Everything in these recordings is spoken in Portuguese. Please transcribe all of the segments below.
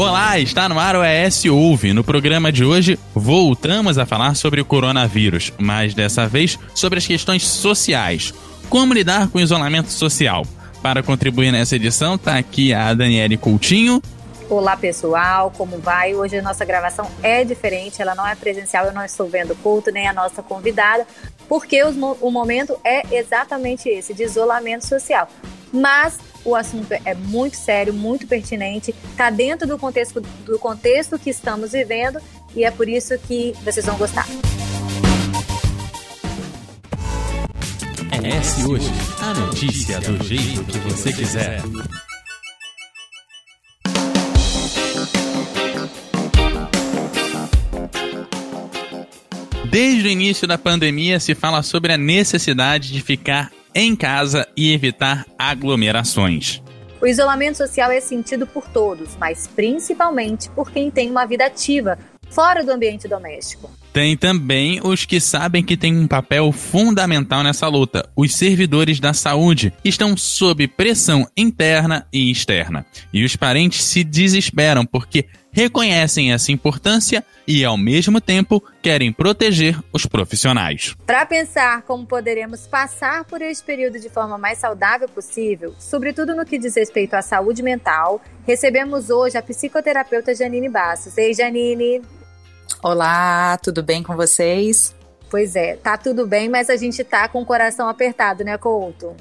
Olá, está no ar o ES Ouve. No programa de hoje, voltamos a falar sobre o coronavírus, mas dessa vez sobre as questões sociais. Como lidar com o isolamento social? Para contribuir nessa edição, está aqui a Daniele Coutinho. Olá pessoal, como vai? Hoje a nossa gravação é diferente, ela não é presencial, eu não estou vendo o culto nem a nossa convidada, porque o momento é exatamente esse, de isolamento social. Mas o assunto é muito sério, muito pertinente, está dentro do contexto, do contexto que estamos vivendo e é por isso que vocês vão gostar. É hoje, a notícia do jeito que você quiser. Desde o início da pandemia se fala sobre a necessidade de ficar em casa e evitar aglomerações. O isolamento social é sentido por todos, mas principalmente por quem tem uma vida ativa fora do ambiente doméstico. Tem também os que sabem que têm um papel fundamental nessa luta. Os servidores da saúde estão sob pressão interna e externa. E os parentes se desesperam porque reconhecem essa importância e, ao mesmo tempo, querem proteger os profissionais. Para pensar como poderemos passar por esse período de forma mais saudável possível, sobretudo no que diz respeito à saúde mental, recebemos hoje a psicoterapeuta Janine Bastos. Ei, Janine! Olá, tudo bem com vocês? Pois é, tá tudo bem, mas a gente tá com o coração apertado, né, Couto?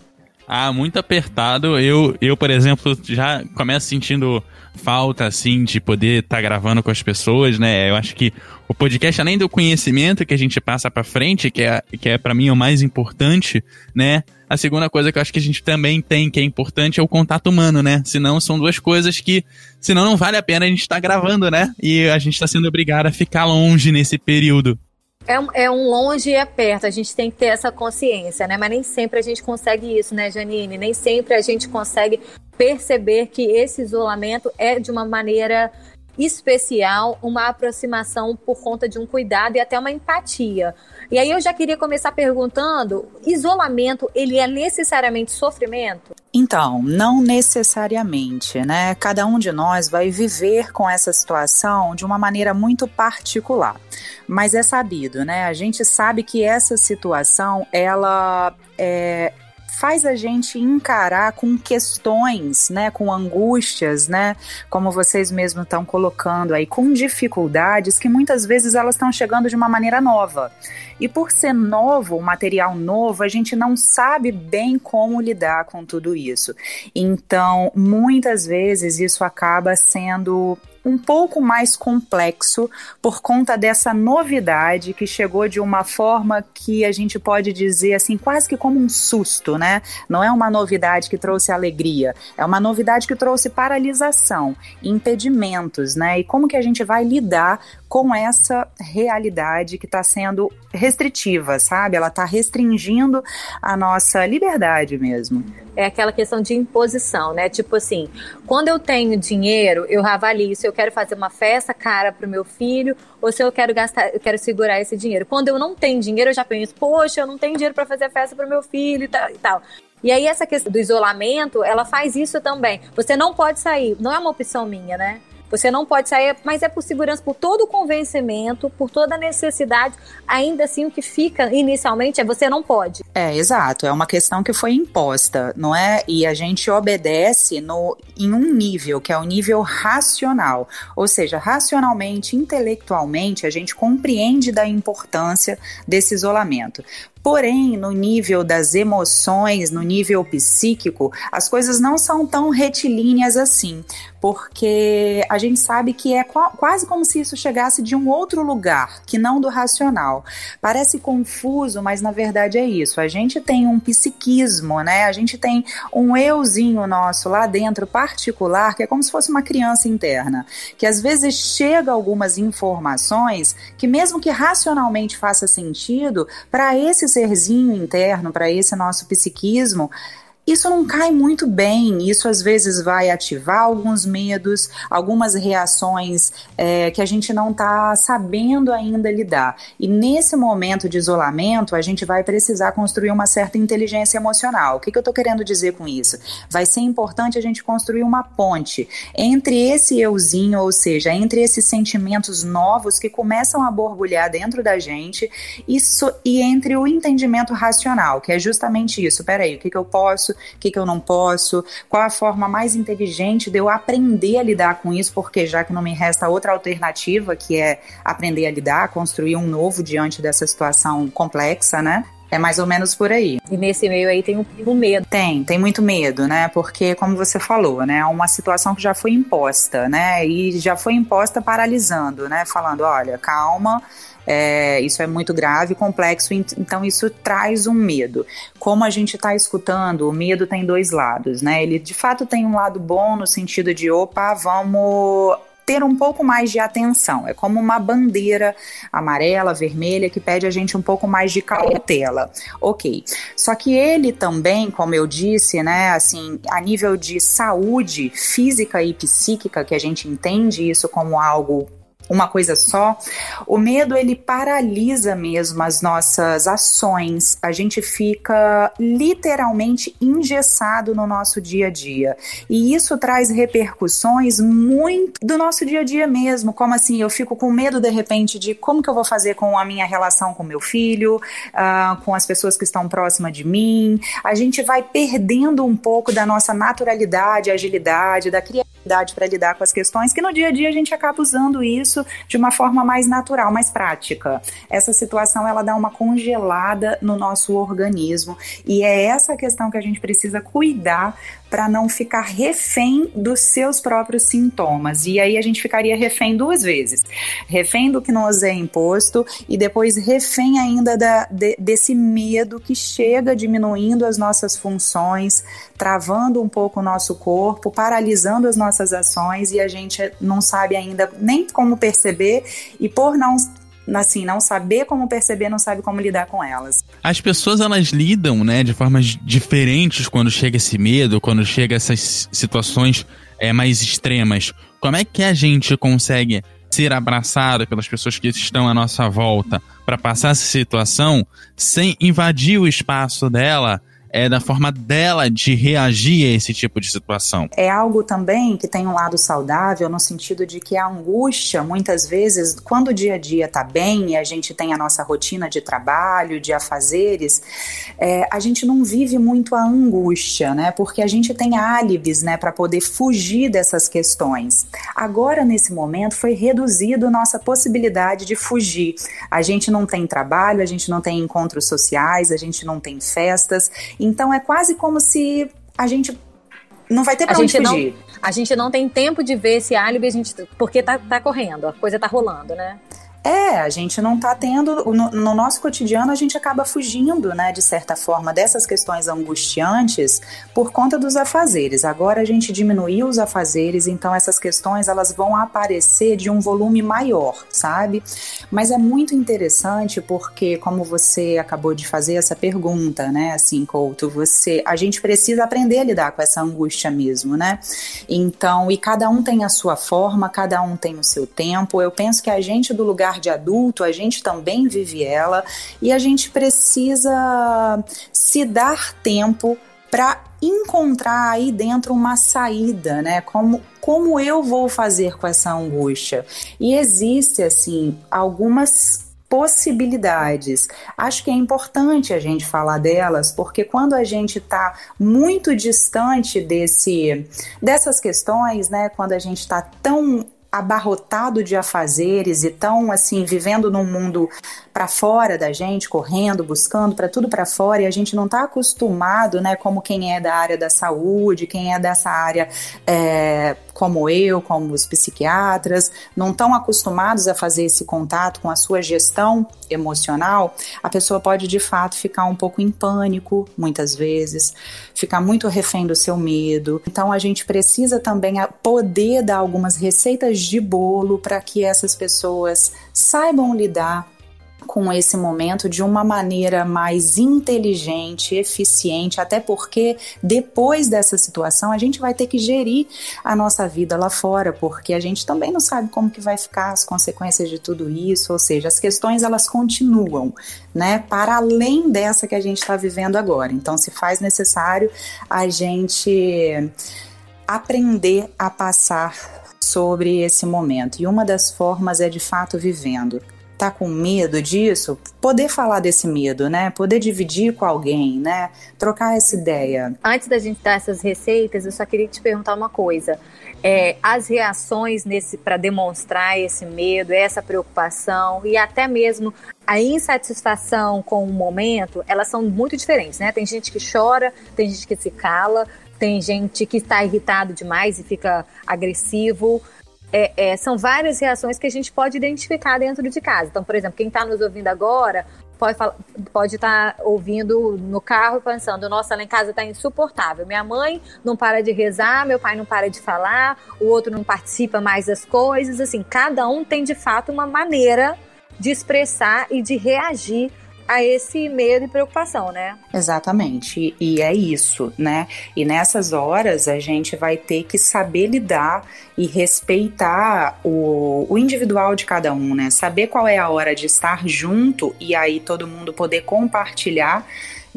Ah, muito apertado. Eu, eu por exemplo, já começo sentindo falta, assim, de poder estar tá gravando com as pessoas, né? Eu acho que o podcast, além do conhecimento que a gente passa para frente, que é, que é para mim o mais importante, né? A segunda coisa que eu acho que a gente também tem, que é importante, é o contato humano, né? Senão são duas coisas que, senão não vale a pena a gente estar tá gravando, né? E a gente está sendo obrigado a ficar longe nesse período. É um, é um longe e é perto, a gente tem que ter essa consciência, né? Mas nem sempre a gente consegue isso, né, Janine? Nem sempre a gente consegue perceber que esse isolamento é de uma maneira especial, uma aproximação por conta de um cuidado e até uma empatia. E aí eu já queria começar perguntando, isolamento, ele é necessariamente sofrimento? Então, não necessariamente, né? Cada um de nós vai viver com essa situação de uma maneira muito particular. Mas é sabido, né? A gente sabe que essa situação, ela é, faz a gente encarar com questões, né, com angústias, né, como vocês mesmos estão colocando aí, com dificuldades que muitas vezes elas estão chegando de uma maneira nova. E por ser novo, material novo, a gente não sabe bem como lidar com tudo isso. Então, muitas vezes isso acaba sendo um pouco mais complexo por conta dessa novidade que chegou de uma forma que a gente pode dizer assim, quase que como um susto, né? Não é uma novidade que trouxe alegria, é uma novidade que trouxe paralisação, impedimentos, né? E como que a gente vai lidar com essa realidade que está sendo restritiva, sabe? Ela está restringindo a nossa liberdade mesmo. É aquela questão de imposição, né? Tipo assim, quando eu tenho dinheiro, eu avalio se eu quero fazer uma festa cara para o meu filho ou se eu quero gastar, eu quero segurar esse dinheiro. Quando eu não tenho dinheiro, eu já penso, poxa, eu não tenho dinheiro para fazer festa para o meu filho e tal, e tal. E aí essa questão do isolamento, ela faz isso também. Você não pode sair, não é uma opção minha, né? Você não pode sair, mas é por segurança, por todo o convencimento, por toda a necessidade. Ainda assim, o que fica inicialmente é você não pode. É, exato. É uma questão que foi imposta, não é? E a gente obedece no, em um nível, que é o nível racional. Ou seja, racionalmente, intelectualmente, a gente compreende da importância desse isolamento. Porém, no nível das emoções, no nível psíquico, as coisas não são tão retilíneas assim, porque a gente sabe que é quase como se isso chegasse de um outro lugar, que não do racional. Parece confuso, mas na verdade é isso. A gente tem um psiquismo, né? A gente tem um euzinho nosso lá dentro particular, que é como se fosse uma criança interna, que às vezes chega algumas informações que mesmo que racionalmente faça sentido, para esse serzinho interno, para esse nosso psiquismo, isso não cai muito bem. Isso às vezes vai ativar alguns medos, algumas reações é, que a gente não está sabendo ainda lidar. E nesse momento de isolamento, a gente vai precisar construir uma certa inteligência emocional. O que, que eu estou querendo dizer com isso? Vai ser importante a gente construir uma ponte entre esse euzinho, ou seja, entre esses sentimentos novos que começam a borbulhar dentro da gente, isso e entre o entendimento racional, que é justamente isso. Peraí, o que, que eu posso, o que, que eu não posso, qual a forma mais inteligente de eu aprender a lidar com isso, porque já que não me resta outra alternativa, que é aprender a lidar, construir um novo diante dessa situação complexa, né? É mais ou menos por aí. E nesse meio aí tem um, medo. Tem, tem muito medo, né? Porque, como você falou, né? É uma situação que já foi imposta, né? E já foi imposta paralisando, né? Falando, olha, calma, é, isso é muito grave, complexo, então isso traz um medo. Como a gente está escutando, o medo tem dois lados, né? Ele de fato tem um lado bom no sentido de, opa, vamos ter um pouco mais de atenção. É como uma bandeira amarela, vermelha, que pede a gente um pouco mais de cautela. Ok. Só que ele também, como eu disse, né, assim, a nível de saúde física e psíquica, que a gente entende isso como algo uma coisa só, o medo ele paralisa mesmo as nossas ações. A gente fica literalmente engessado no nosso dia a dia. E isso traz repercussões muito do nosso dia a dia mesmo, como assim, eu fico com medo de repente de como que eu vou fazer com a minha relação com meu filho, uh, com as pessoas que estão próximas de mim. A gente vai perdendo um pouco da nossa naturalidade, agilidade, da criatividade para lidar com as questões que no dia a dia a gente acaba usando isso isso de uma forma mais natural, mais prática. Essa situação ela dá uma congelada no nosso organismo e é essa questão que a gente precisa cuidar para não ficar refém dos seus próprios sintomas. E aí a gente ficaria refém duas vezes: refém do que nos é imposto e depois refém ainda da, de, desse medo que chega diminuindo as nossas funções, travando um pouco o nosso corpo, paralisando as nossas ações e a gente não sabe ainda nem como perceber e por não assim, não saber como perceber, não sabe como lidar com elas. As pessoas elas lidam, né, de formas diferentes quando chega esse medo, quando chega essas situações é, mais extremas. Como é que a gente consegue ser abraçado pelas pessoas que estão à nossa volta para passar essa situação sem invadir o espaço dela é da forma dela de reagir a esse tipo de situação. É algo também que tem um lado saudável no sentido de que a angústia, muitas vezes, quando o dia a dia tá bem e a gente tem a nossa rotina de trabalho, de afazeres, é, a gente não vive muito a angústia, né? Porque a gente tem álibis, né, para poder fugir dessas questões. Agora, nesse momento, foi reduzido nossa possibilidade de fugir. A gente não tem trabalho, a gente não tem encontros sociais, a gente não tem festas então é quase como se a gente não vai ter pra a onde fugir. Não, a gente não tem tempo de ver esse álibi, a gente, porque tá, tá correndo, a coisa tá rolando, né? É, a gente não está tendo. No, no, nosso cotidiano, a gente acaba fugindo, né, de certa forma, dessas questões angustiantes por conta dos afazeres. Agora a gente diminuiu os afazeres, então essas questões elas vão aparecer de um volume maior, sabe? Mas é muito interessante porque, como você acabou de fazer essa pergunta, né, assim, Couto, você. A gente precisa aprender a lidar com essa angústia mesmo, né? Então, e cada um tem a sua forma, cada um tem o seu tempo. Eu penso que a gente do lugar lugar de adulto, a gente também vive ela e a gente precisa se dar tempo para encontrar aí dentro uma saída, né? Como, como eu vou fazer com essa angústia? E existe assim algumas possibilidades. Acho que é importante a gente falar delas, porque quando a gente está muito distante desse, dessas questões, né, quando a gente está tão abarrotado de afazeres e tão assim vivendo num mundo para fora da gente, correndo, buscando para tudo para fora e a gente não está acostumado, né, como quem é da área da saúde, quem é dessa área é, como eu, como os psiquiatras, não estão acostumados a fazer esse contato com a sua gestão emocional, a pessoa pode de fato ficar um pouco em pânico, muitas vezes, ficar muito refém do seu medo. Então a gente precisa também poder dar algumas receitas de bolo para que essas pessoas saibam lidar com esse momento de uma maneira mais inteligente, eficiente, até porque depois dessa situação a gente vai ter que gerir a nossa vida lá fora, porque a gente também não sabe como que vai ficar as consequências de tudo isso, ou seja, as questões elas continuam, né, para além dessa que a gente está vivendo agora. Então, se faz necessário a gente aprender a passar sobre esse momento. E uma das formas é de fato vivendo tá com medo disso, poder falar desse medo, né? Poder dividir com alguém, né? Trocar essa ideia. Antes da gente dar essas receitas, eu só queria te perguntar uma coisa. É, as reações nesse para demonstrar esse medo, essa preocupação e até mesmo a insatisfação com o momento, elas são muito diferentes, né? Tem gente que chora, tem gente que se cala, tem gente que está irritado demais e fica agressivo é, é, são várias reações que a gente pode identificar dentro de casa. Então, por exemplo, quem está nos ouvindo agora pode estar pode tá ouvindo no carro pensando, nossa, lá em casa está insuportável. Minha mãe não para de rezar, meu pai não para de falar, o outro não participa mais das coisas. Assim, cada um tem de fato uma maneira de expressar e de reagir a esse medo e preocupação, né? Exatamente. E é isso, né? E nessas horas a gente vai ter que saber lidar e respeitar o, o individual de cada um, né? Saber qual é a hora de estar junto e aí todo mundo poder compartilhar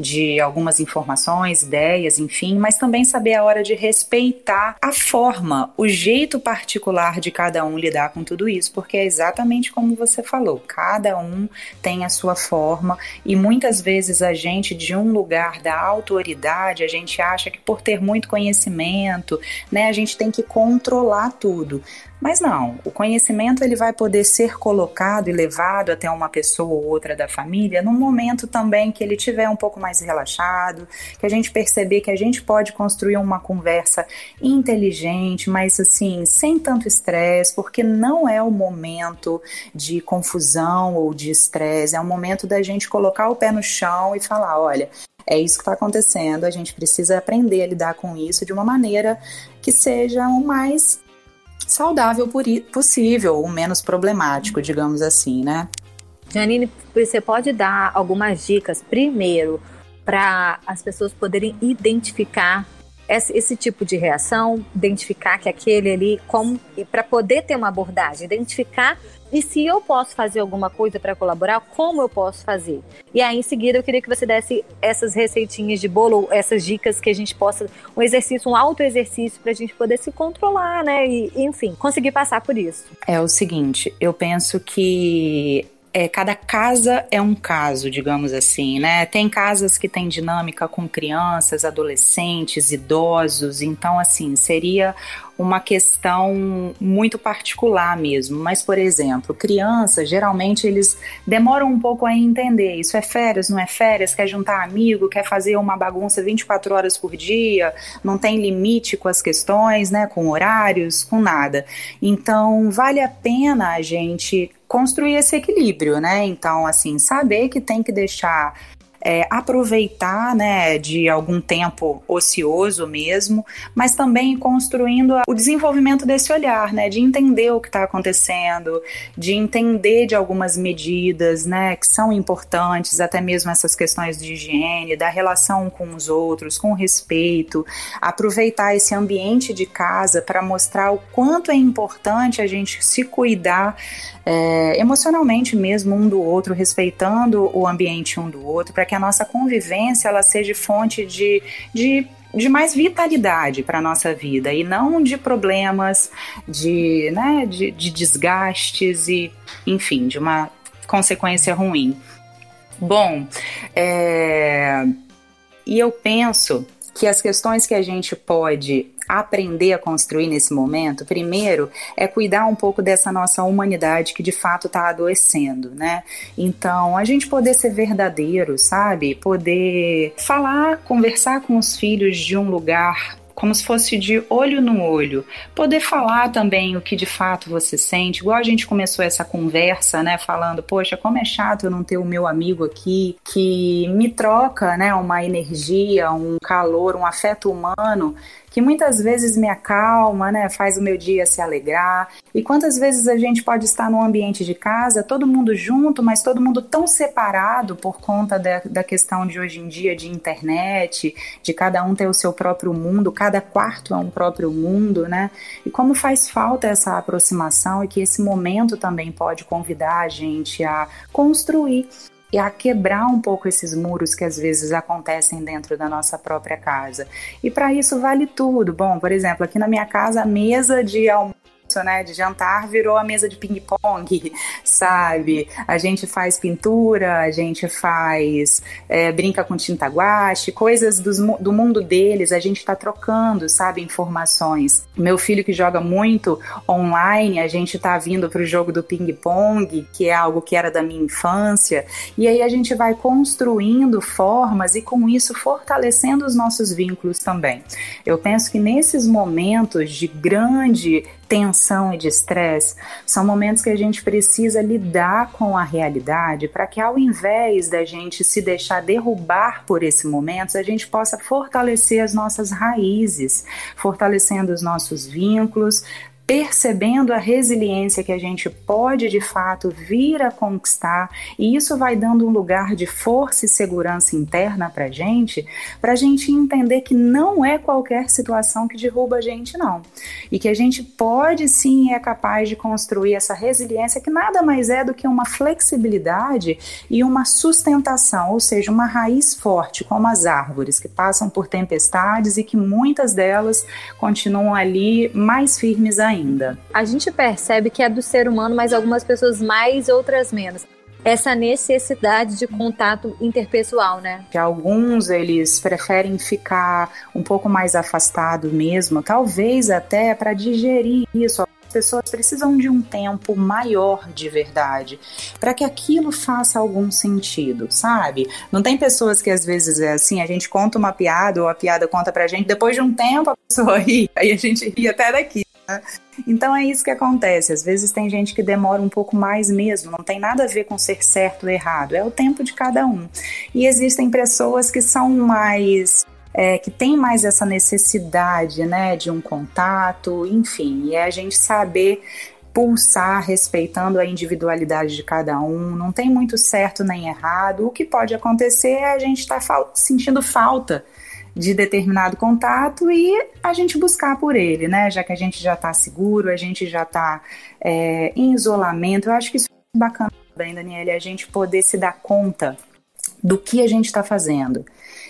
de algumas informações, ideias, enfim, mas também saber a hora de respeitar a forma, o jeito particular de cada um lidar com tudo isso, porque é exatamente como você falou, cada um tem a sua forma e muitas vezes a gente de um lugar da autoridade, a gente acha que por ter muito conhecimento, né, a gente tem que controlar tudo. Mas não, o conhecimento ele vai poder ser colocado e levado até uma pessoa ou outra da família num momento também que ele tiver um pouco mais relaxado, que a gente perceber que a gente pode construir uma conversa inteligente, mas assim, sem tanto estresse, porque não é o momento de confusão ou de estresse, é o momento da gente colocar o pé no chão e falar, olha, é isso que está acontecendo, a gente precisa aprender a lidar com isso de uma maneira que seja o mais saudável possível, o menos problemático, digamos assim, né? Janine, você pode dar algumas dicas, primeiro, para as pessoas poderem identificar esse, esse, tipo de reação, identificar que aquele ali, como para poder ter uma abordagem, identificar e se eu posso fazer alguma coisa para colaborar, como eu posso fazer? E aí, em seguida, eu queria que você desse essas receitinhas de bolo, essas dicas que a gente possa, um exercício, um auto-exercício para a gente poder se controlar, né? E, enfim, conseguir passar por isso. É o seguinte, eu penso que é, cada casa é um caso, digamos assim, né? Tem casas que têm dinâmica com crianças, adolescentes, idosos, então, assim, seria uma questão muito particular mesmo. Mas, por exemplo, crianças, geralmente eles demoram um pouco a entender. Isso é férias, não é férias? Quer juntar amigo? Quer fazer uma bagunça 24 horas por dia? Não tem limite com as questões, né? Com horários, com nada. Então, vale a pena a gente construir esse equilíbrio, né? Então, assim, saber que tem que deixar é, aproveitar né, de algum tempo ocioso mesmo, mas também construindo o desenvolvimento desse olhar, né, de entender o que está acontecendo, de entender de algumas medidas né, que são importantes, até mesmo essas questões de higiene, da relação com os outros, com respeito, aproveitar esse ambiente de casa para mostrar o quanto é importante a gente se cuidar é, emocionalmente mesmo um do outro, respeitando o ambiente um do outro, para que a nossa convivência ela seja fonte de, de de mais vitalidade para a nossa vida e não de problemas, de, né, de, de desgastes e, enfim, de uma consequência ruim. Bom, é, e eu penso que as questões que a gente pode aprender a construir nesse momento, primeiro, é cuidar um pouco dessa nossa humanidade que de fato está adoecendo, né? Então, a gente poder ser verdadeiro, sabe? Poder falar, conversar com os filhos de um lugar como se fosse de olho no olho, poder falar também o que de fato você sente, igual a gente começou essa conversa, né, falando, poxa, como é chato eu não ter o meu amigo aqui que me troca, né, uma energia, um calor, um afeto humano que muitas vezes me acalma, né? Faz o meu dia se alegrar. E quantas vezes a gente pode estar num ambiente de casa, todo mundo junto, mas todo mundo tão separado por conta da, da questão de hoje em dia de internet, de cada um ter o seu próprio mundo, cada quarto é um próprio mundo, né? E como faz falta essa aproximação e que esse momento também pode convidar a gente a construir e a quebrar um pouco esses muros que às vezes acontecem dentro da nossa própria casa. E para isso vale tudo. Bom, por exemplo, aqui na minha casa, a mesa de almoço né, de jantar virou a mesa de ping-pong, sabe? A gente faz pintura, a gente faz, é, brinca com tinta guache, coisas dos, do mundo deles, a gente está trocando, sabe, informações. Meu filho que joga muito online, a gente está vindo para o jogo do ping-pong, que é algo que era da minha infância, e aí a gente vai construindo formas e com isso fortalecendo os nossos vínculos também. Eu penso que nesses momentos de grande tensão e de estresse, são momentos que a gente precisa lidar com a realidade para que, ao invés da gente se deixar derrubar por esse momento, a gente possa fortalecer as nossas raízes, fortalecendo os nossos vínculos, percebendo a resiliência que a gente pode de fato vir a conquistar, e isso vai dando um lugar de força e segurança interna para gente, para a gente entender que não é qualquer situação que derruba a gente, não. E que a gente pode sim é capaz de construir essa resiliência que nada mais é do que uma flexibilidade e uma sustentação, ou seja, uma raiz forte, como as árvores que passam por tempestades e que muitas delas continuam ali mais firmes ainda ainda. A gente percebe que é do ser humano, mas algumas pessoas mais, outras menos essa necessidade de contato interpessoal, né? Que alguns eles preferem ficar um pouco mais afastado mesmo, talvez até para digerir isso. As pessoas precisam de um tempo maior de verdade para que aquilo faça algum sentido, sabe? Não tem pessoas que às vezes é assim, a gente conta uma piada ou a piada conta pra gente, depois de um tempo a pessoa ri, aí a gente ri até daqui. Então é isso que acontece. Às vezes tem gente que demora um pouco mais mesmo, não tem nada a ver com ser certo ou errado, é o tempo de cada um. E existem pessoas que são mais é, que tem mais essa necessidade, né, de um contato, enfim, e é a gente saber pulsar respeitando a individualidade de cada um, não tem muito certo nem errado. O que pode acontecer é a gente estar tá sentindo falta de determinado contato e a gente buscar por ele, né? Já que a gente já está seguro, a gente já está é, em isolamento. Eu acho que isso é bacana também, Daniela, a gente poder se dar conta do que a gente está fazendo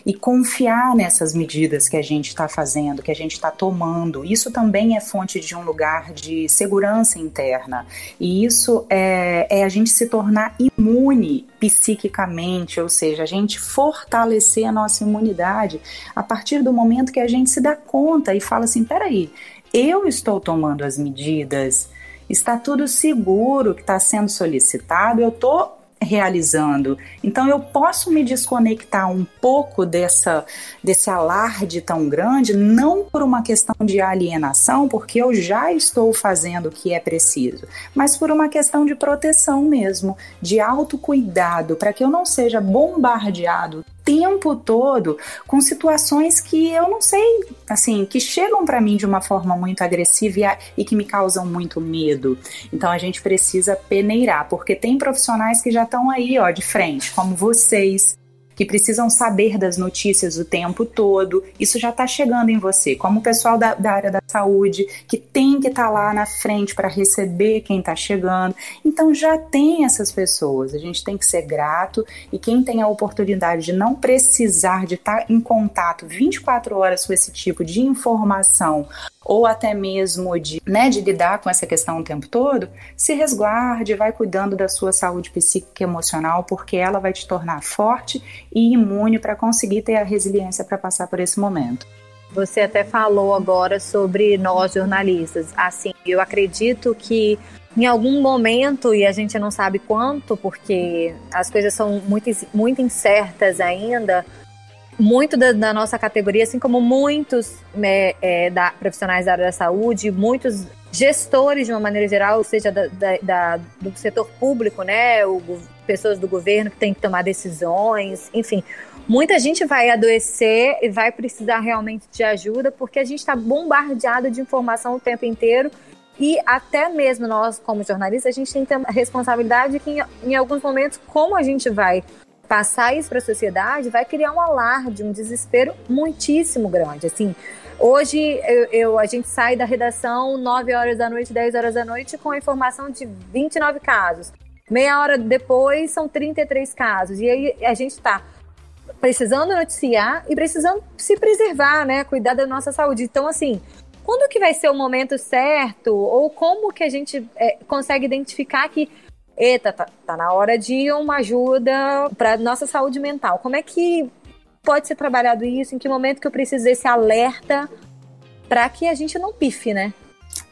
e confiar nessas medidas que a gente está fazendo, que a gente está tomando. Isso também é fonte de um lugar de segurança interna. E isso é, é a gente se tornar imune psiquicamente, ou seja, a gente fortalecer a nossa imunidade a partir do momento que a gente se dá conta e fala assim: peraí, eu estou tomando as medidas, está tudo seguro que está sendo solicitado, eu estou realizando. Então eu posso me desconectar um pouco dessa desse alarde tão grande, não por uma questão de alienação, porque eu já estou fazendo o que é preciso, mas por uma questão de proteção mesmo, de autocuidado, para que eu não seja bombardeado tempo todo com situações que eu não sei, assim, que chegam para mim de uma forma muito agressiva e, e, que me causam muito medo. Então a gente precisa peneirar, porque tem profissionais que já estão aí, ó, de frente, como vocês, que precisam saber das notícias o tempo todo. Isso já está chegando em você, como o pessoal da, da área da saúde, que tem que estar tá lá na frente para receber quem está chegando. Então já tem essas pessoas, a gente tem que ser grato e quem tem a oportunidade de não precisar de estar tá em contato 24 horas com esse tipo de informação ou até mesmo de, né, de lidar com essa questão o tempo todo, se resguarde, vai cuidando da sua saúde psíquica e emocional, porque ela vai te tornar forte e imune para conseguir ter a resiliência para passar por esse momento. Você até falou agora sobre nós jornalistas. Assim, eu acredito que em algum momento, e a gente não sabe quanto, porque as coisas são muito, muito incertas ainda, muito da, da, nossa categoria, assim como muitos é, é, da, profissionais da área da saúde, muitos gestores de uma maneira geral, seja da, da, da, do setor público, né, o, pessoas do governo que têm que tomar decisões, enfim, muita gente vai adoecer e vai precisar realmente de ajuda porque a gente está bombardeado de informação o tempo inteiro. E até mesmo nós, como jornalistas, a gente tem a responsabilidade que em, em alguns momentos, como a gente vai passar isso para a sociedade, vai criar um alarde, um desespero muitíssimo grande. Assim, hoje eu, eu, a gente sai da redação 9 horas da noite, 10 horas da noite com a informação de 29 casos. Meia hora depois são 33 casos. E aí a gente está precisando noticiar e precisando se preservar, né? Cuidar da nossa saúde. Então, assim, quando que vai ser o momento certo? Ou como que a gente é, consegue identificar que eita, tá, tá na hora de uma ajuda para nossa saúde mental. Como é que pode ser trabalhado isso? Em que momento que eu preciso desse alerta para que a gente não pife, né?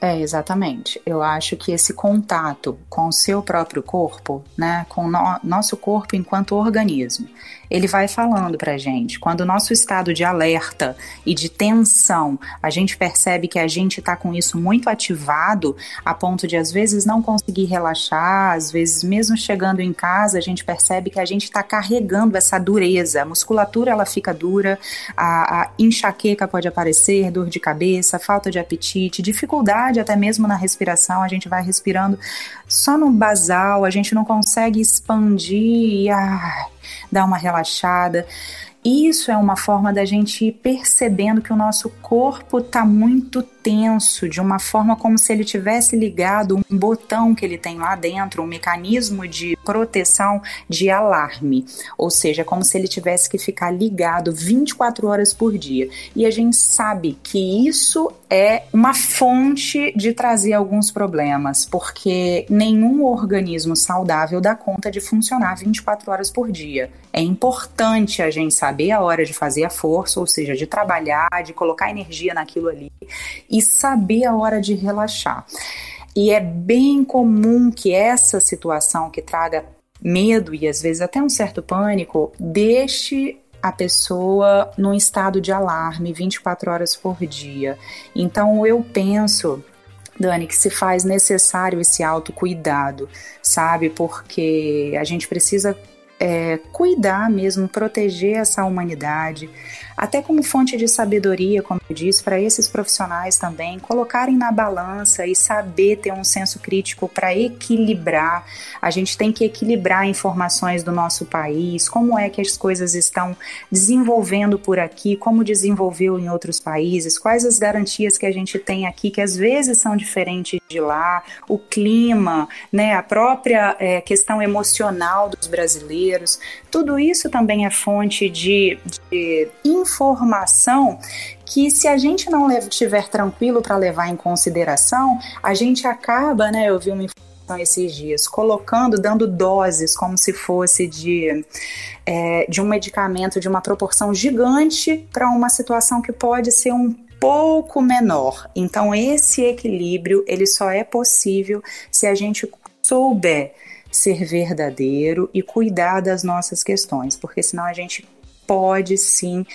É, exatamente. Eu acho que esse contato com o seu próprio corpo, né, com o no nosso corpo enquanto organismo, ele vai falando pra gente. Quando o nosso estado de alerta e de tensão, a gente percebe que a gente tá com isso muito ativado, a ponto de às vezes não conseguir relaxar, às vezes mesmo chegando em casa, a gente percebe que a gente tá carregando essa dureza. A musculatura ela fica dura, a, a enxaqueca pode aparecer, dor de cabeça, falta de apetite, dificuldade até mesmo na respiração, a gente vai respirando só no basal, a gente não consegue expandir ah, dar uma relaxada. Isso é uma forma da gente ir percebendo que o nosso corpo está muito tenso, de uma forma como se ele tivesse ligado um botão que ele tem lá dentro, um mecanismo de proteção de alarme, ou seja, como se ele tivesse que ficar ligado 24 horas por dia. E a gente sabe que isso é uma fonte de trazer alguns problemas, porque nenhum organismo saudável dá conta de funcionar 24 horas por dia. É importante a gente saber a hora de fazer a força, ou seja, de trabalhar, de colocar energia naquilo ali e saber a hora de relaxar. E é bem comum que essa situação que traga medo e às vezes até um certo pânico deixe a pessoa num estado de alarme 24 horas por dia. Então eu penso Dani, que se faz necessário esse autocuidado, sabe? Porque a gente precisa é, cuidar mesmo, proteger essa humanidade, até como fonte de sabedoria, como eu disse, para esses profissionais também colocarem na balança e saber ter um senso crítico para equilibrar. A gente tem que equilibrar informações do nosso país, como é que as coisas estão desenvolvendo por aqui, como desenvolveu em outros países, quais as garantias que a gente tem aqui, que às vezes são diferentes de lá, o clima, né, a própria é, questão emocional dos brasileiros. Tudo isso também é fonte de, de informação que se a gente não estiver tranquilo para levar em consideração, a gente acaba, né? Eu vi uma informação esses dias, colocando, dando doses como se fosse de, é, de um medicamento de uma proporção gigante para uma situação que pode ser um pouco menor. Então esse equilíbrio ele só é possível se a gente souber ser verdadeiro e cuidar das nossas questões, porque senão a gente pode sim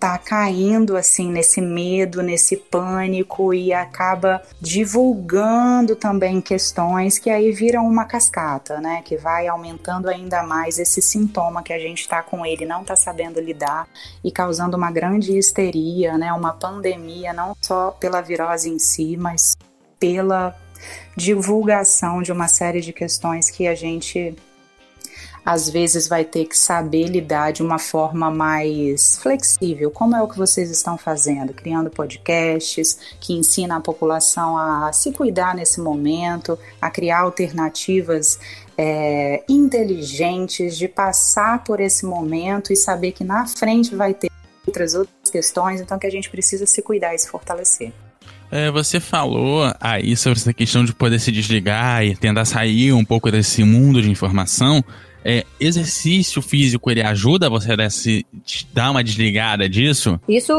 tá caindo assim nesse medo, nesse pânico e acaba divulgando também questões que aí viram uma cascata, né? Que vai aumentando ainda mais esse sintoma que a gente está com ele, não está sabendo lidar e causando uma grande histeria, né? Uma pandemia, não só pela virose em si, mas pela divulgação de uma série de questões que a gente às vezes vai ter que saber lidar de uma forma mais flexível, como é o que vocês estão fazendo, criando podcasts que ensinam a população a se cuidar nesse momento, a criar alternativas é, inteligentes de passar por esse momento e saber que na frente vai ter outras outras questões, então que a gente precisa se cuidar e se fortalecer. É, você falou aí sobre essa questão de poder se desligar e tentar sair um pouco desse mundo de informação é, exercício físico ele ajuda você a se, dar uma desligada disso? Isso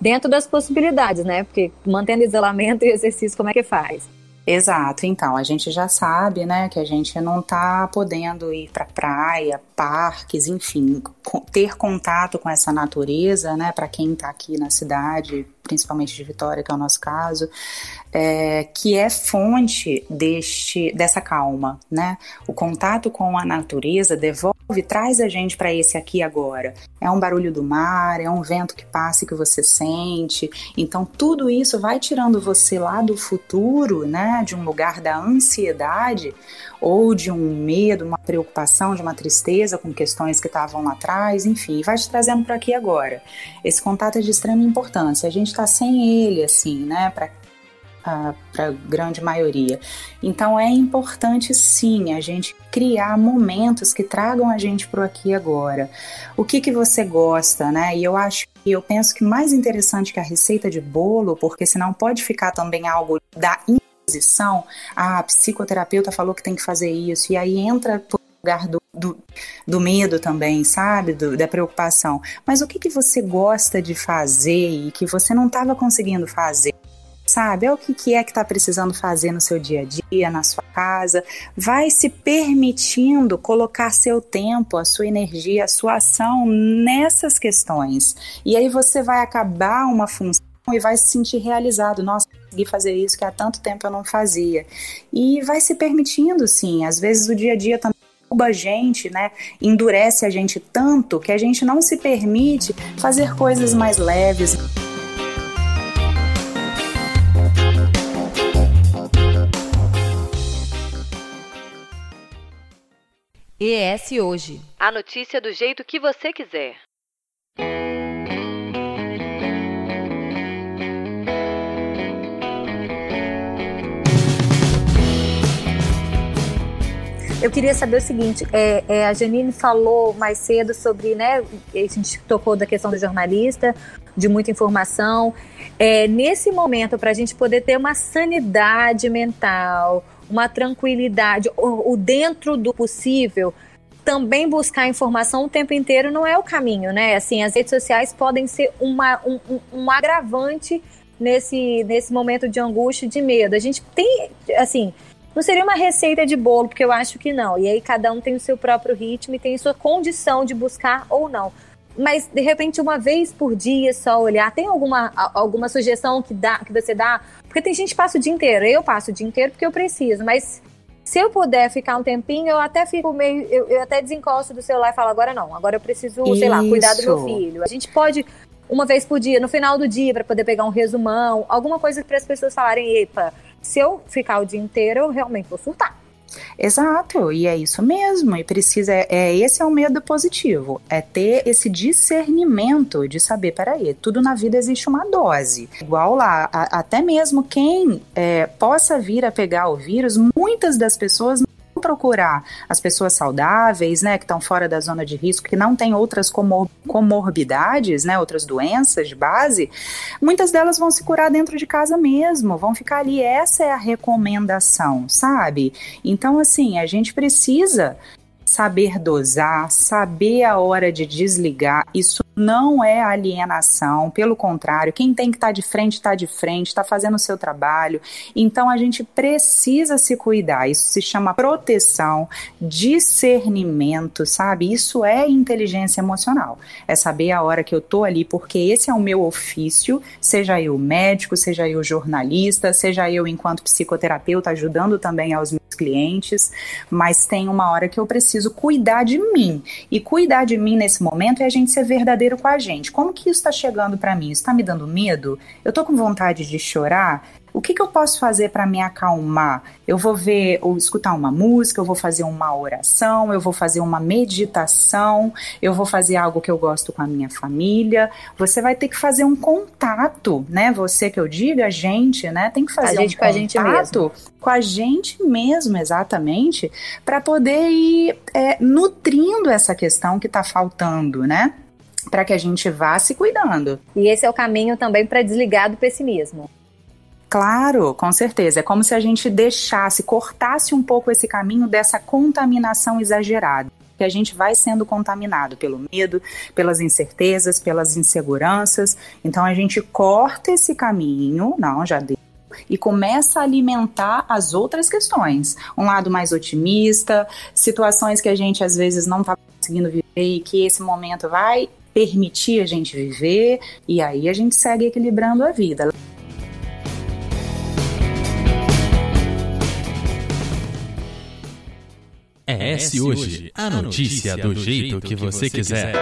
dentro das possibilidades, né? Porque mantendo isolamento e exercício, como é que faz? Exato, então a gente já sabe, né, que a gente não tá podendo ir para praia, parques, enfim, ter contato com essa natureza, né, para quem tá aqui na cidade, principalmente de Vitória, que é o nosso caso, é, que é fonte deste, dessa calma, né? O contato com a natureza devolve, traz a gente para esse aqui agora. É um barulho do mar, é um vento que passa e que você sente. Então tudo isso vai tirando você lá do futuro, né? De um lugar da ansiedade ou de um medo, uma preocupação, de uma tristeza com questões que estavam lá atrás, enfim, vai te trazendo para aqui agora. Esse contato é de extrema importância. A gente está sem ele, assim, né, para a grande maioria. Então é importante sim a gente criar momentos que tragam a gente para o aqui e agora. O que que você gosta, né? E eu acho e eu penso que mais interessante que a receita de bolo, porque senão pode ficar também algo da posição, ah, a psicoterapeuta falou que tem que fazer isso, e aí entra por lugar do, do, do medo também, sabe? Do, da preocupação. Mas o que, que você gosta de fazer e que você não estava conseguindo fazer? Sabe? É o que, que é que está precisando fazer no seu dia a dia, na sua casa. Vai se permitindo colocar seu tempo, a sua energia, a sua ação nessas questões. E aí você vai acabar uma função e vai se sentir realizado. Nossa, consegui fazer isso que há tanto tempo eu não fazia. E vai se permitindo, sim. Às vezes o dia a dia também a gente, né? Endurece a gente tanto que a gente não se permite fazer coisas mais leves. ES Hoje. A notícia do jeito que você quiser. Eu queria saber o seguinte: é, é, a Janine falou mais cedo sobre, né? A gente tocou da questão do jornalista, de muita informação. É, nesse momento, para a gente poder ter uma sanidade mental, uma tranquilidade, o, o dentro do possível, também buscar informação o tempo inteiro não é o caminho, né? Assim, as redes sociais podem ser uma, um, um, agravante nesse, nesse momento de angústia e de medo. A gente tem, assim, não seria uma receita de bolo, porque eu acho que não. E aí cada um tem o seu próprio ritmo e tem a sua condição de buscar ou não. Mas de repente uma vez por dia só olhar, tem alguma, alguma sugestão que dá que você dá? Porque tem gente que passa o dia inteiro, eu passo o dia inteiro porque eu preciso, mas se eu puder ficar um tempinho, eu até fico meio. Eu, eu até desencosto do celular e falo, agora não, agora eu preciso, Isso. sei lá, cuidar do meu filho. A gente pode, uma vez por dia, no final do dia, para poder pegar um resumão, alguma coisa para as pessoas falarem, epa, se eu ficar o dia inteiro, eu realmente vou surtar. Exato, e é isso mesmo. E precisa, é, é, esse é o medo positivo, é ter esse discernimento de saber, peraí, tudo na vida existe uma dose. Igual lá, a, até mesmo quem é, possa vir a pegar o vírus, muitas das pessoas procurar as pessoas saudáveis, né, que estão fora da zona de risco, que não têm outras comor comorbidades, né, outras doenças de base, muitas delas vão se curar dentro de casa mesmo, vão ficar ali. Essa é a recomendação, sabe? Então, assim, a gente precisa saber dosar, saber a hora de desligar. Isso não é alienação, pelo contrário, quem tem que estar tá de frente está de frente, está fazendo o seu trabalho. Então a gente precisa se cuidar. Isso se chama proteção, discernimento, sabe? Isso é inteligência emocional. É saber a hora que eu tô ali, porque esse é o meu ofício, seja eu médico, seja eu jornalista, seja eu enquanto psicoterapeuta ajudando também aos clientes, mas tem uma hora que eu preciso cuidar de mim. E cuidar de mim nesse momento é a gente ser verdadeiro com a gente. Como que isso está chegando para mim? Está me dando medo? Eu tô com vontade de chorar? O que, que eu posso fazer para me acalmar? Eu vou ver ou escutar uma música, eu vou fazer uma oração, eu vou fazer uma meditação, eu vou fazer algo que eu gosto com a minha família. Você vai ter que fazer um contato, né? Você que eu diga, a gente, né? Tem que fazer a gente um com a gente mesmo. com a gente mesmo, exatamente, para poder ir é, nutrindo essa questão que está faltando, né? Para que a gente vá se cuidando. E esse é o caminho também para desligar do pessimismo. Claro, com certeza. É como se a gente deixasse, cortasse um pouco esse caminho dessa contaminação exagerada. Que a gente vai sendo contaminado pelo medo, pelas incertezas, pelas inseguranças. Então a gente corta esse caminho, não, já deu e começa a alimentar as outras questões. Um lado mais otimista, situações que a gente às vezes não está conseguindo viver e que esse momento vai permitir a gente viver e aí a gente segue equilibrando a vida. É esse hoje, a notícia do jeito que você quiser.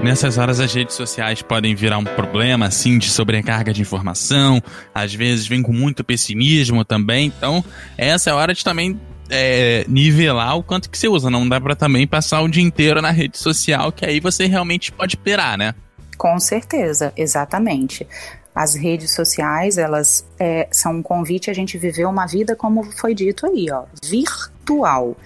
Nessas horas as redes sociais podem virar um problema assim de sobrecarga de informação, às vezes vem com muito pessimismo também, então essa é a hora de também é, nivelar o quanto que você usa, não dá para também passar o dia inteiro na rede social, que aí você realmente pode pirar, né? Com certeza, exatamente. As redes sociais, elas é, são um convite a gente viver uma vida, como foi dito aí, ó, virtual.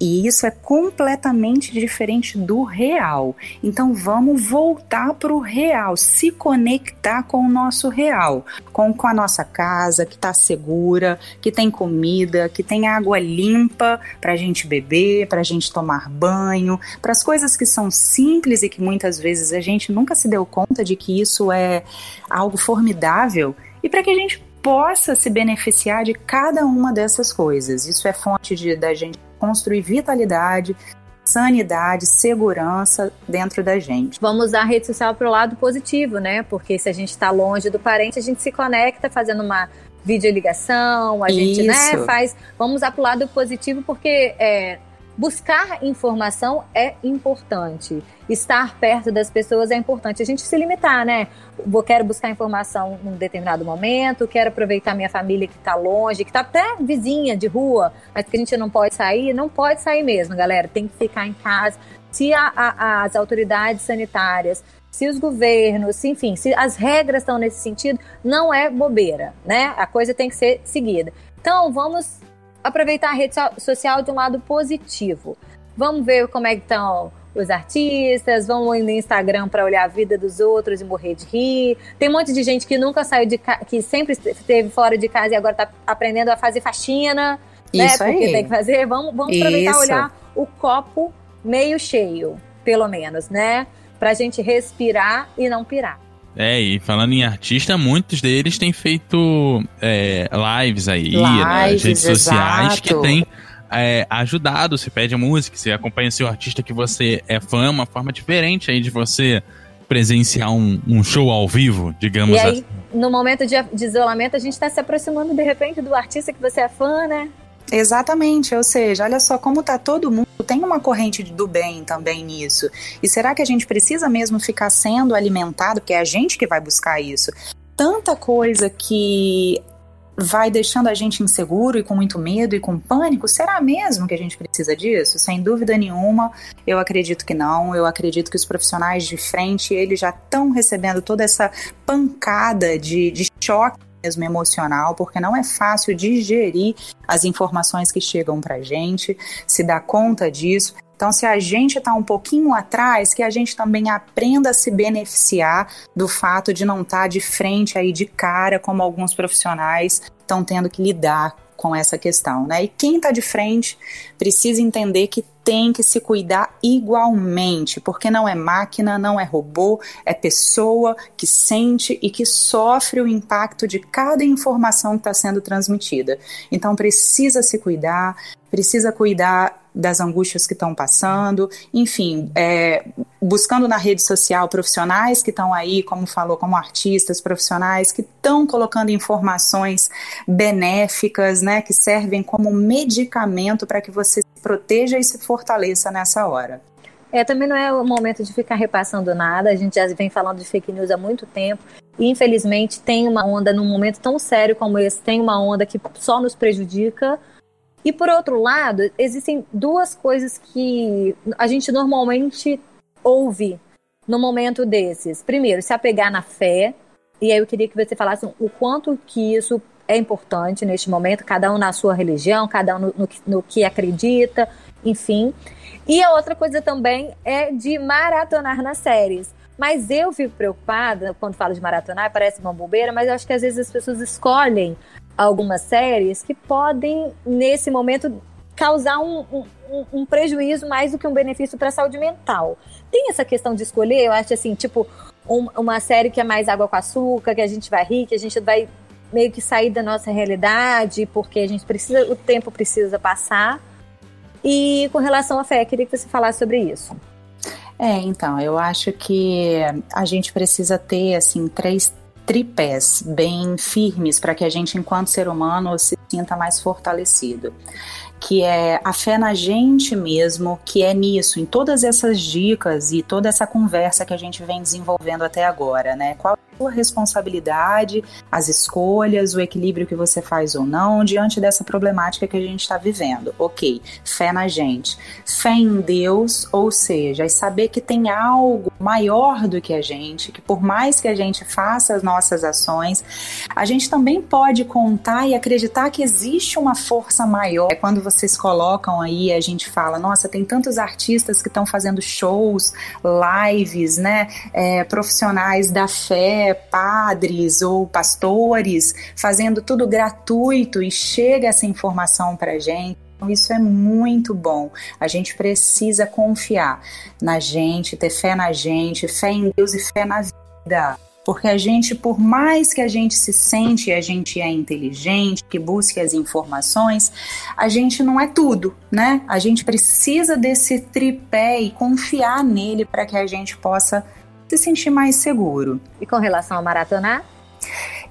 E isso é completamente diferente do real. Então vamos voltar para o real, se conectar com o nosso real, com, com a nossa casa que está segura, que tem comida, que tem água limpa para a gente beber, para a gente tomar banho, para as coisas que são simples e que muitas vezes a gente nunca se deu conta de que isso é algo formidável e para que a gente possa se beneficiar de cada uma dessas coisas. Isso é fonte de, da gente construir vitalidade, sanidade, segurança dentro da gente. Vamos usar a rede social para o lado positivo, né? Porque se a gente está longe do parente, a gente se conecta fazendo uma videoligação, a gente né, faz. Vamos usar para o lado positivo, porque é, buscar informação é importante. Estar perto das pessoas é importante. A gente se limitar, né? Vou quero buscar informação num determinado momento, quero aproveitar minha família que está longe, que está até vizinha de rua, mas que a gente não pode sair, não pode sair mesmo, galera. Tem que ficar em casa. Se a, a, as autoridades sanitárias, se os governos, se, enfim, se as regras estão nesse sentido, não é bobeira, né? A coisa tem que ser seguida. Então, vamos aproveitar a rede social de um lado positivo. Vamos ver como é que estão os artistas, vamos no Instagram para olhar a vida dos outros e morrer de rir. Tem um monte de gente que nunca saiu de casa, que sempre esteve fora de casa e agora está aprendendo a fazer faxina, né? Isso Porque aí. tem que fazer. Vamos, vamos aproveitar e olhar o copo meio cheio, pelo menos, né? Pra gente respirar e não pirar. É, e falando em artista, muitos deles têm feito é, lives aí, lives, nas redes sociais, exato. que têm é, ajudado. Você pede a música, você acompanha seu artista que você é fã, uma forma diferente aí de você presenciar um, um show ao vivo, digamos e aí, assim. No momento de, de isolamento, a gente está se aproximando de repente do artista que você é fã, né? Exatamente, ou seja, olha só como tá todo mundo, tem uma corrente do bem também nisso. E será que a gente precisa mesmo ficar sendo alimentado, porque é a gente que vai buscar isso? Tanta coisa que vai deixando a gente inseguro e com muito medo e com pânico? Será mesmo que a gente precisa disso? Sem dúvida nenhuma, eu acredito que não. Eu acredito que os profissionais de frente, eles já estão recebendo toda essa pancada de, de choque mesmo emocional, porque não é fácil digerir as informações que chegam para gente, se dar conta disso. Então, se a gente está um pouquinho atrás, que a gente também aprenda a se beneficiar do fato de não estar tá de frente aí de cara, como alguns profissionais estão tendo que lidar com essa questão, né? E quem está de frente precisa entender que tem que se cuidar igualmente, porque não é máquina, não é robô, é pessoa que sente e que sofre o impacto de cada informação que está sendo transmitida. Então precisa se cuidar, precisa cuidar das angústias que estão passando, enfim, é, buscando na rede social profissionais que estão aí, como falou, como artistas, profissionais que estão colocando informações benéficas, né, que servem como medicamento para que você se proteja e se fortaleça nessa hora. É, também não é o momento de ficar repassando nada, a gente já vem falando de fake news há muito tempo, e infelizmente tem uma onda num momento tão sério como esse, tem uma onda que só nos prejudica, e por outro lado, existem duas coisas que a gente normalmente ouve no momento desses. Primeiro, se apegar na fé. E aí eu queria que você falasse o quanto que isso é importante neste momento, cada um na sua religião, cada um no, no, no que acredita, enfim. E a outra coisa também é de maratonar nas séries. Mas eu fico preocupada quando falo de maratonar, parece uma bobeira, mas eu acho que às vezes as pessoas escolhem algumas séries que podem, nesse momento, causar um, um, um prejuízo mais do que um benefício para a saúde mental. Tem essa questão de escolher, eu acho assim, tipo, um, uma série que é mais água com açúcar, que a gente vai rir, que a gente vai meio que sair da nossa realidade, porque a gente precisa, o tempo precisa passar. E com relação à fé, queria que você falasse sobre isso. É, então, eu acho que a gente precisa ter, assim, três tripés bem firmes para que a gente, enquanto ser humano, se sinta mais fortalecido que é a fé na gente mesmo, que é nisso, em todas essas dicas e toda essa conversa que a gente vem desenvolvendo até agora, né? Qual responsabilidade, as escolhas, o equilíbrio que você faz ou não diante dessa problemática que a gente está vivendo. Ok, fé na gente, fé em Deus, ou seja, é saber que tem algo maior do que a gente, que por mais que a gente faça as nossas ações, a gente também pode contar e acreditar que existe uma força maior. É quando vocês colocam aí, a gente fala, nossa, tem tantos artistas que estão fazendo shows, lives, né? É, profissionais da fé, padres ou pastores, fazendo tudo gratuito e chega essa informação para gente. Então, isso é muito bom. A gente precisa confiar na gente, ter fé na gente, fé em Deus e fé na vida. Porque a gente, por mais que a gente se sente, a gente é inteligente, que busque as informações, a gente não é tudo, né? A gente precisa desse tripé e confiar nele para que a gente possa se sentir mais seguro. E com relação a maratonar?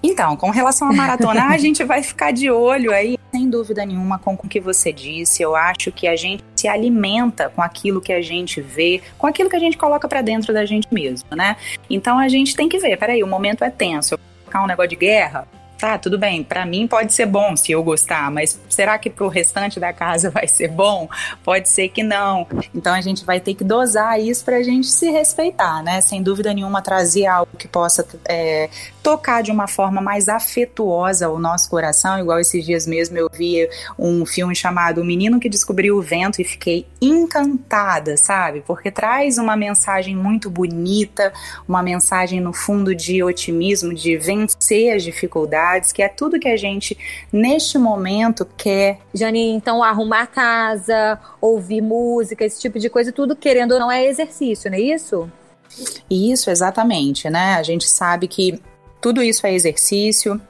Então, com relação a maratonar, a gente vai ficar de olho aí, sem dúvida nenhuma, com o que você disse. Eu acho que a gente se alimenta com aquilo que a gente vê, com aquilo que a gente coloca para dentro da gente mesmo, né? Então a gente tem que ver, peraí, o momento é tenso. Eu vou colocar um negócio de guerra, tá, tudo bem, para mim pode ser bom se eu gostar, mas será que pro restante da casa vai ser bom? Pode ser que não. Então a gente vai ter que dosar isso pra gente se respeitar, né? Sem dúvida nenhuma, trazer algo que possa é, tocar de uma forma mais afetuosa o nosso coração, igual esses dias mesmo eu vi um filme chamado O Menino que Descobriu o Vento e fiquei encantada, sabe? Porque traz uma mensagem muito bonita, uma mensagem no fundo de otimismo, de vencer as dificuldades que é tudo que a gente, neste momento, quer. Jane, então arrumar casa, ouvir música, esse tipo de coisa, tudo querendo ou não é exercício, não é isso? Isso, exatamente, né? A gente sabe que tudo isso é exercício,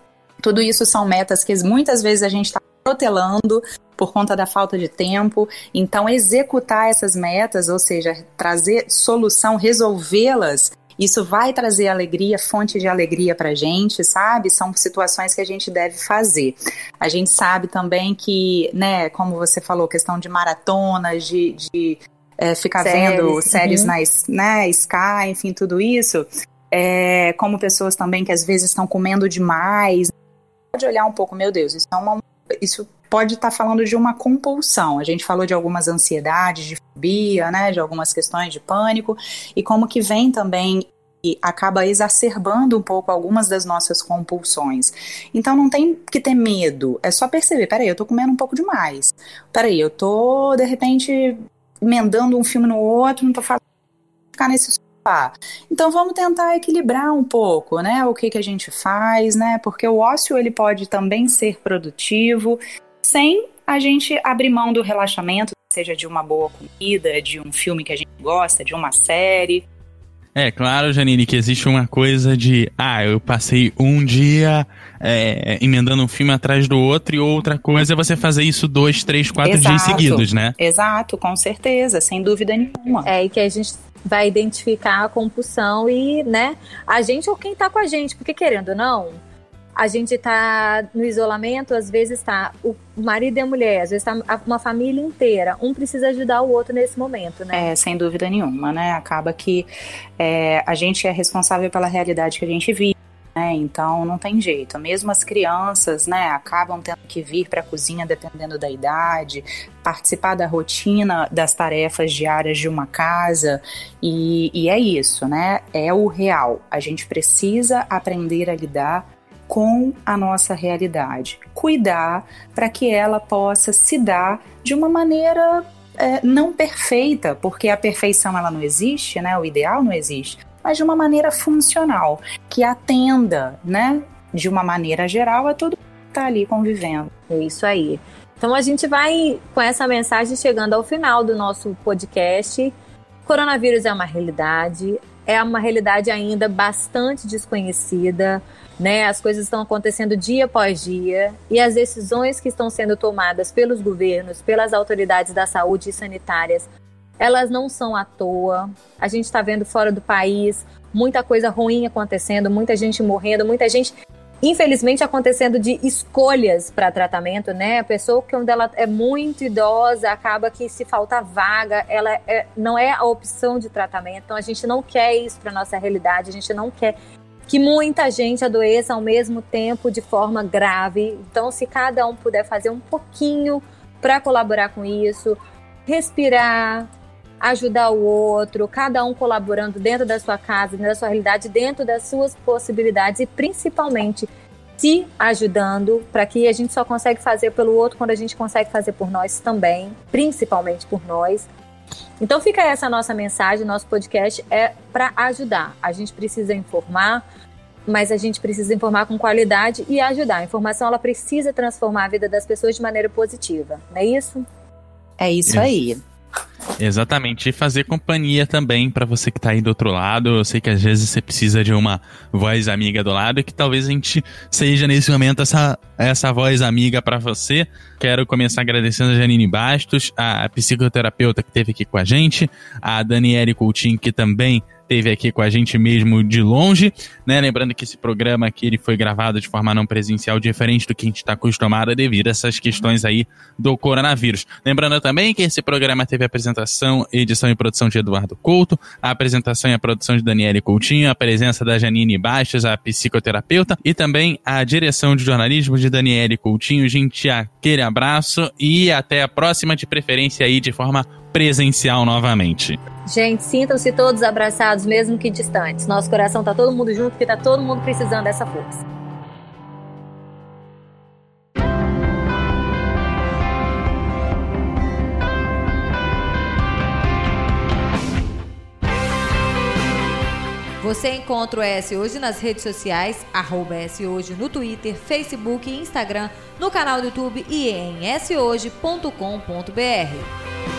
tudo isso são metas que muitas vezes a gente está protelando por conta da falta de tempo. Então, executar essas metas, ou seja, trazer solução, resolvê-las, isso vai trazer alegria, fonte de alegria para gente, sabe? São situações que a gente deve fazer. A gente sabe também que, né, como você falou, questão de maratonas, de, de é, ficar séries, vendo séries uhum. na né, Sky, enfim, tudo isso. É, como pessoas também que às vezes estão comendo demais. Pode olhar um pouco, meu Deus, isso é uma. Isso pode estar tá falando de uma compulsão. A gente falou de algumas ansiedades, de fobia, né, de algumas questões de pânico e como que vem também e acaba exacerbando um pouco algumas das nossas compulsões. Então não tem que ter medo, é só perceber, peraí, eu tô comendo um pouco demais. Peraí, eu tô de repente emendando um filme no outro, não tô fazendo ficar nesse sofá. Então vamos tentar equilibrar um pouco, né? O que que a gente faz, né? Porque o ócio ele pode também ser produtivo sem a gente abrir mão do relaxamento, seja de uma boa comida, de um filme que a gente gosta, de uma série. É, claro, Janine, que existe uma coisa de, ah, eu passei um dia é, emendando um filme atrás do outro, e outra coisa é você fazer isso dois, três, quatro Exato. dias seguidos, né? Exato, com certeza, sem dúvida nenhuma. É, e que a gente vai identificar a compulsão e, né, a gente ou quem tá com a gente, porque querendo ou não, a gente está no isolamento, às vezes está o marido e a mulher, às vezes está uma família inteira. Um precisa ajudar o outro nesse momento, né? É, sem dúvida nenhuma, né? Acaba que é, a gente é responsável pela realidade que a gente vive. Né? Então não tem jeito. Mesmo as crianças, né, acabam tendo que vir para a cozinha dependendo da idade, participar da rotina das tarefas diárias de uma casa e, e é isso, né? É o real. A gente precisa aprender a lidar com a nossa realidade, cuidar para que ela possa se dar de uma maneira é, não perfeita, porque a perfeição ela não existe, né? O ideal não existe, mas de uma maneira funcional, que atenda, né? De uma maneira geral a todo que está ali convivendo. É isso aí. Então a gente vai com essa mensagem chegando ao final do nosso podcast. Coronavírus é uma realidade, é uma realidade ainda bastante desconhecida, né? As coisas estão acontecendo dia após dia e as decisões que estão sendo tomadas pelos governos, pelas autoridades da saúde e sanitárias, elas não são à toa. A gente está vendo fora do país muita coisa ruim acontecendo, muita gente morrendo, muita gente infelizmente acontecendo de escolhas para tratamento, né? A pessoa que quando ela é muito idosa, acaba que se falta vaga, ela é, não é a opção de tratamento. Então a gente não quer isso para nossa realidade, a gente não quer que muita gente adoeça ao mesmo tempo de forma grave. Então se cada um puder fazer um pouquinho para colaborar com isso, respirar, ajudar o outro, cada um colaborando dentro da sua casa, dentro da sua realidade, dentro das suas possibilidades e principalmente se ajudando, para que a gente só consegue fazer pelo outro quando a gente consegue fazer por nós também, principalmente por nós. Então fica essa nossa mensagem, nosso podcast é para ajudar. A gente precisa informar, mas a gente precisa informar com qualidade e ajudar. A informação ela precisa transformar a vida das pessoas de maneira positiva, não é isso? É isso aí. Exatamente, e fazer companhia também para você que tá aí do outro lado. Eu sei que às vezes você precisa de uma voz amiga do lado e que talvez a gente seja nesse momento essa, essa voz amiga para você. Quero começar agradecendo a Janine Bastos, a psicoterapeuta que esteve aqui com a gente, a Daniele Coutinho que também esteve aqui com a gente mesmo de longe, né? Lembrando que esse programa aqui ele foi gravado de forma não presencial, diferente do que a gente está acostumado devido a essas questões aí do coronavírus. Lembrando também que esse programa teve apresentação, edição e produção de Eduardo Couto, a apresentação e a produção de Daniele Coutinho, a presença da Janine Bastos, a psicoterapeuta, e também a direção de jornalismo de Daniele Coutinho. Gente, aquele abraço e até a próxima, de preferência aí de forma presencial novamente. Gente, sintam-se todos abraçados, mesmo que distantes. Nosso coração tá todo mundo junto, porque tá todo mundo precisando dessa força. Você encontra o S Hoje nas redes sociais, arroba S Hoje no Twitter, Facebook e Instagram, no canal do YouTube e em shoje.com.br.